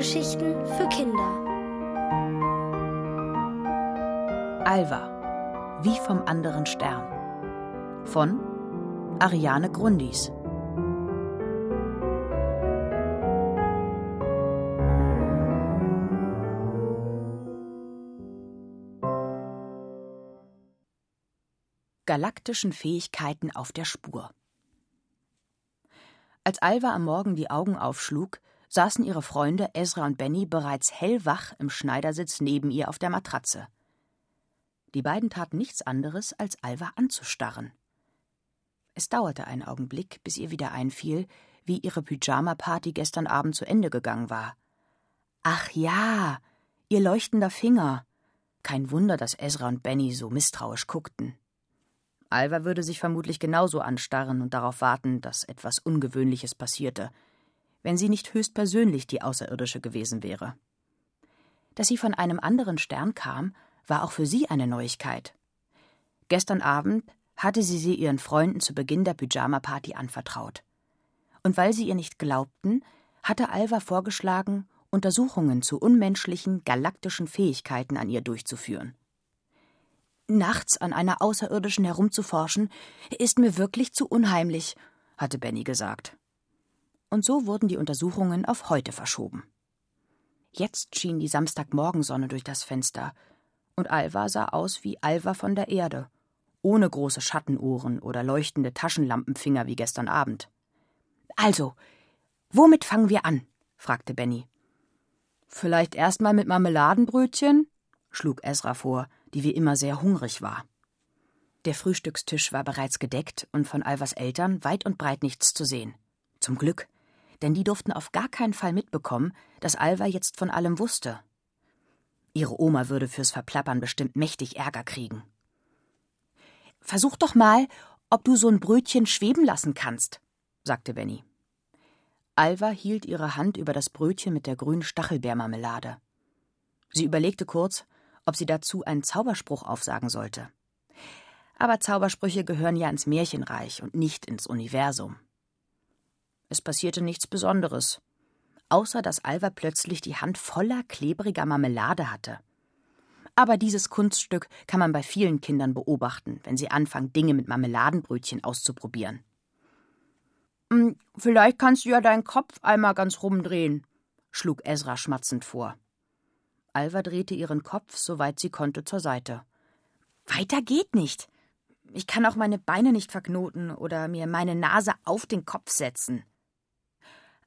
Hörgeschichten für Kinder. Alva, wie vom anderen Stern. Von Ariane Grundis. Galaktischen Fähigkeiten auf der Spur. Als Alva am Morgen die Augen aufschlug, saßen ihre Freunde Ezra und Benny bereits hellwach im Schneidersitz neben ihr auf der Matratze. Die beiden taten nichts anderes, als Alva anzustarren. Es dauerte einen Augenblick, bis ihr wieder einfiel, wie ihre Pyjama-Party gestern Abend zu Ende gegangen war. Ach ja, ihr leuchtender Finger. Kein Wunder, dass Ezra und Benny so misstrauisch guckten. Alva würde sich vermutlich genauso anstarren und darauf warten, dass etwas Ungewöhnliches passierte – wenn sie nicht höchstpersönlich die Außerirdische gewesen wäre. Dass sie von einem anderen Stern kam, war auch für sie eine Neuigkeit. Gestern Abend hatte sie sie ihren Freunden zu Beginn der Pyjama-Party anvertraut. Und weil sie ihr nicht glaubten, hatte Alva vorgeschlagen, Untersuchungen zu unmenschlichen, galaktischen Fähigkeiten an ihr durchzuführen. Nachts an einer Außerirdischen herumzuforschen, ist mir wirklich zu unheimlich, hatte Benny gesagt und so wurden die Untersuchungen auf heute verschoben. Jetzt schien die Samstagmorgensonne durch das Fenster, und Alva sah aus wie Alva von der Erde, ohne große Schattenuhren oder leuchtende Taschenlampenfinger wie gestern Abend. Also, womit fangen wir an? fragte Benny. Vielleicht erst mal mit Marmeladenbrötchen? schlug Ezra vor, die wie immer sehr hungrig war. Der Frühstückstisch war bereits gedeckt und von Alvas Eltern weit und breit nichts zu sehen. Zum Glück denn die durften auf gar keinen Fall mitbekommen, dass Alva jetzt von allem wusste. Ihre Oma würde fürs Verplappern bestimmt mächtig Ärger kriegen. Versuch doch mal, ob du so ein Brötchen schweben lassen kannst, sagte Benny. Alva hielt ihre Hand über das Brötchen mit der grünen Stachelbeermarmelade. Sie überlegte kurz, ob sie dazu einen Zauberspruch aufsagen sollte. Aber Zaubersprüche gehören ja ins Märchenreich und nicht ins Universum. Es passierte nichts Besonderes, außer dass Alva plötzlich die Hand voller klebriger Marmelade hatte. Aber dieses Kunststück kann man bei vielen Kindern beobachten, wenn sie anfangen, Dinge mit Marmeladenbrötchen auszuprobieren. Hm, vielleicht kannst du ja deinen Kopf einmal ganz rumdrehen, schlug Ezra schmatzend vor. Alva drehte ihren Kopf, soweit sie konnte, zur Seite. Weiter geht nicht. Ich kann auch meine Beine nicht verknoten oder mir meine Nase auf den Kopf setzen.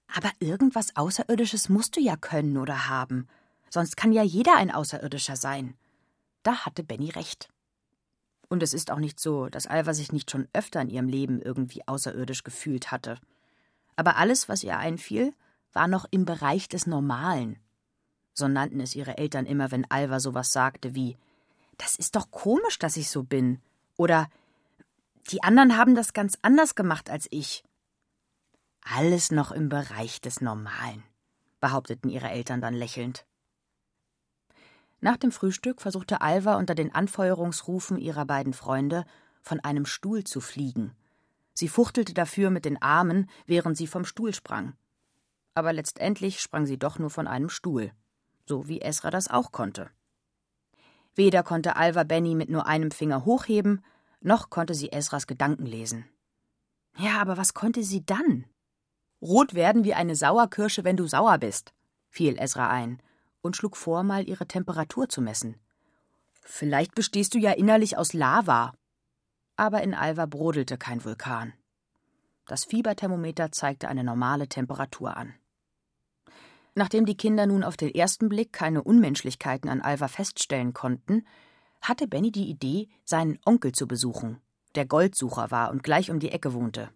Aber irgendwas Außerirdisches musst du ja können oder haben. Sonst kann ja jeder ein Außerirdischer sein. Da hatte Benny recht. Und es ist auch nicht so, dass Alva sich nicht schon öfter in ihrem Leben irgendwie außerirdisch gefühlt hatte. Aber alles, was ihr einfiel, war noch im Bereich des Normalen. So nannten es ihre Eltern immer, wenn Alva sowas sagte wie Das ist doch komisch, dass ich so bin. Oder Die anderen haben das ganz anders gemacht als ich. Alles noch im Bereich des Normalen, behaupteten ihre Eltern dann lächelnd. Nach dem Frühstück versuchte Alva unter den Anfeuerungsrufen ihrer beiden Freunde von einem Stuhl zu fliegen. Sie fuchtelte dafür mit den Armen, während sie vom Stuhl sprang. Aber letztendlich sprang sie doch nur von einem Stuhl, so wie Esra das auch konnte. Weder konnte Alva Benny mit nur einem Finger hochheben, noch konnte sie Esras Gedanken lesen. Ja, aber was konnte sie dann? Rot werden wie eine Sauerkirsche, wenn du sauer bist, fiel Esra ein und schlug vor, mal ihre Temperatur zu messen. Vielleicht bestehst du ja innerlich aus Lava. Aber in Alva brodelte kein Vulkan. Das Fieberthermometer zeigte eine normale Temperatur an. Nachdem die Kinder nun auf den ersten Blick keine Unmenschlichkeiten an Alva feststellen konnten, hatte Benny die Idee, seinen Onkel zu besuchen, der Goldsucher war und gleich um die Ecke wohnte.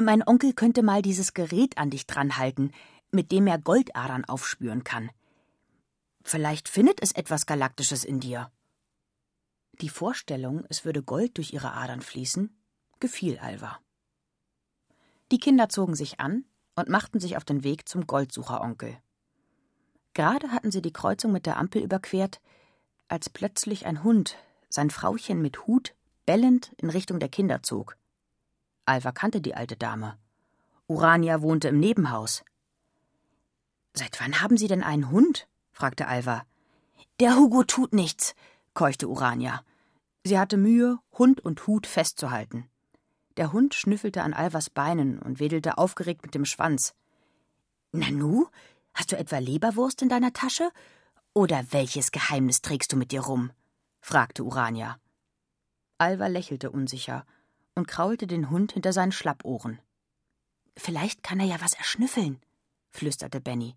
Mein Onkel könnte mal dieses Gerät an dich dranhalten, mit dem er Goldadern aufspüren kann. Vielleicht findet es etwas Galaktisches in dir. Die Vorstellung, es würde Gold durch ihre Adern fließen, gefiel Alva. Die Kinder zogen sich an und machten sich auf den Weg zum Goldsucheronkel. Gerade hatten sie die Kreuzung mit der Ampel überquert, als plötzlich ein Hund sein Frauchen mit Hut bellend in Richtung der Kinder zog. Alva kannte die alte Dame. Urania wohnte im Nebenhaus. Seit wann haben Sie denn einen Hund? fragte Alva. Der Hugo tut nichts, keuchte Urania. Sie hatte Mühe, Hund und Hut festzuhalten. Der Hund schnüffelte an Alvas Beinen und wedelte aufgeregt mit dem Schwanz. Nanu, hast du etwa Leberwurst in deiner Tasche? Oder welches Geheimnis trägst du mit dir rum? fragte Urania. Alva lächelte unsicher und kraulte den Hund hinter seinen Schlappohren. Vielleicht kann er ja was erschnüffeln, flüsterte Benny.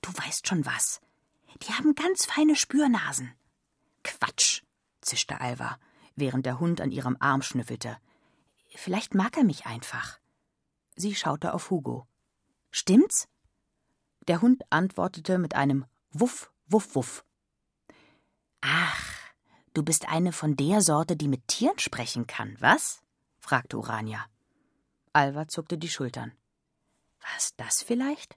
Du weißt schon was. Die haben ganz feine Spürnasen. Quatsch, zischte Alva, während der Hund an ihrem Arm schnüffelte. Vielleicht mag er mich einfach. Sie schaute auf Hugo. Stimmt's? Der Hund antwortete mit einem Wuff, Wuff, Wuff. Ach, du bist eine von der Sorte, die mit Tieren sprechen kann, was? Fragte Urania. Alva zuckte die Schultern. Was das vielleicht?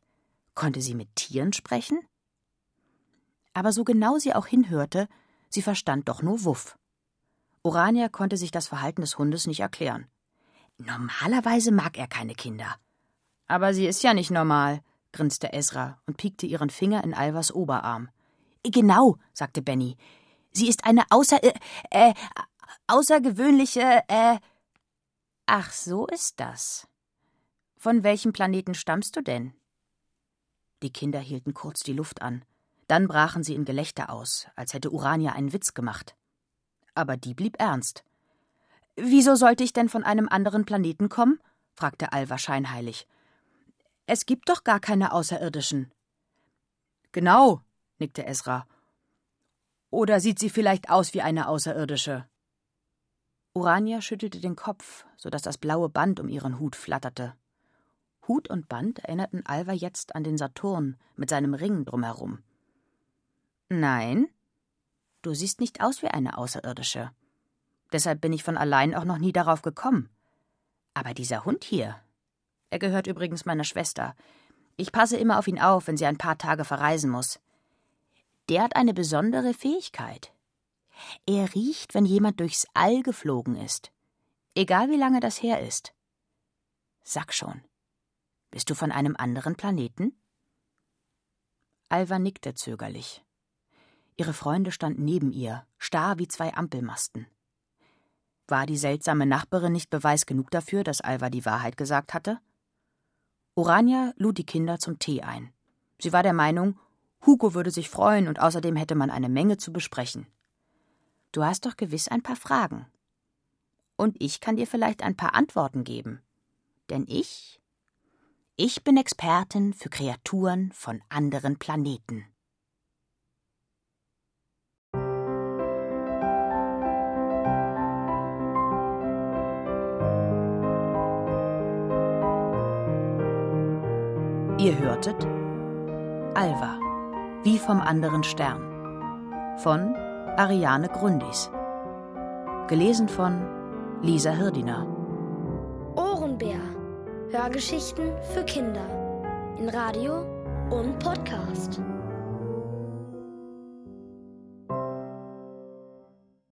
Konnte sie mit Tieren sprechen? Aber so genau sie auch hinhörte, sie verstand doch nur Wuff. Urania konnte sich das Verhalten des Hundes nicht erklären. Normalerweise mag er keine Kinder. Aber sie ist ja nicht normal, grinste Ezra und piekte ihren Finger in Alvas Oberarm. Genau, sagte Benny. Sie ist eine außer äh, äh außergewöhnliche äh Ach, so ist das. Von welchem Planeten stammst du denn? Die Kinder hielten kurz die Luft an. Dann brachen sie in Gelächter aus, als hätte Urania einen Witz gemacht. Aber die blieb ernst. Wieso sollte ich denn von einem anderen Planeten kommen? fragte Alva scheinheilig. Es gibt doch gar keine Außerirdischen. Genau, nickte Esra. Oder sieht sie vielleicht aus wie eine Außerirdische? Urania schüttelte den Kopf, so dass das blaue Band um ihren Hut flatterte. Hut und Band erinnerten Alva jetzt an den Saturn mit seinem Ring drumherum. Nein, du siehst nicht aus wie eine Außerirdische. Deshalb bin ich von allein auch noch nie darauf gekommen. Aber dieser Hund hier, er gehört übrigens meiner Schwester. Ich passe immer auf ihn auf, wenn sie ein paar Tage verreisen muss. Der hat eine besondere Fähigkeit. Er riecht, wenn jemand durchs All geflogen ist. Egal wie lange das her ist. Sag schon, bist du von einem anderen Planeten? Alva nickte zögerlich. Ihre Freunde standen neben ihr, starr wie zwei Ampelmasten. War die seltsame Nachbarin nicht Beweis genug dafür, dass Alva die Wahrheit gesagt hatte? Urania lud die Kinder zum Tee ein. Sie war der Meinung, Hugo würde sich freuen und außerdem hätte man eine Menge zu besprechen. Du hast doch gewiss ein paar Fragen. Und ich kann dir vielleicht ein paar Antworten geben. Denn ich. Ich bin Expertin für Kreaturen von anderen Planeten. Ihr hörtet Alva, wie vom anderen Stern von Ariane Grundis. Gelesen von Lisa Hirdiner. Ohrenbär. Hörgeschichten für Kinder. In Radio und Podcast.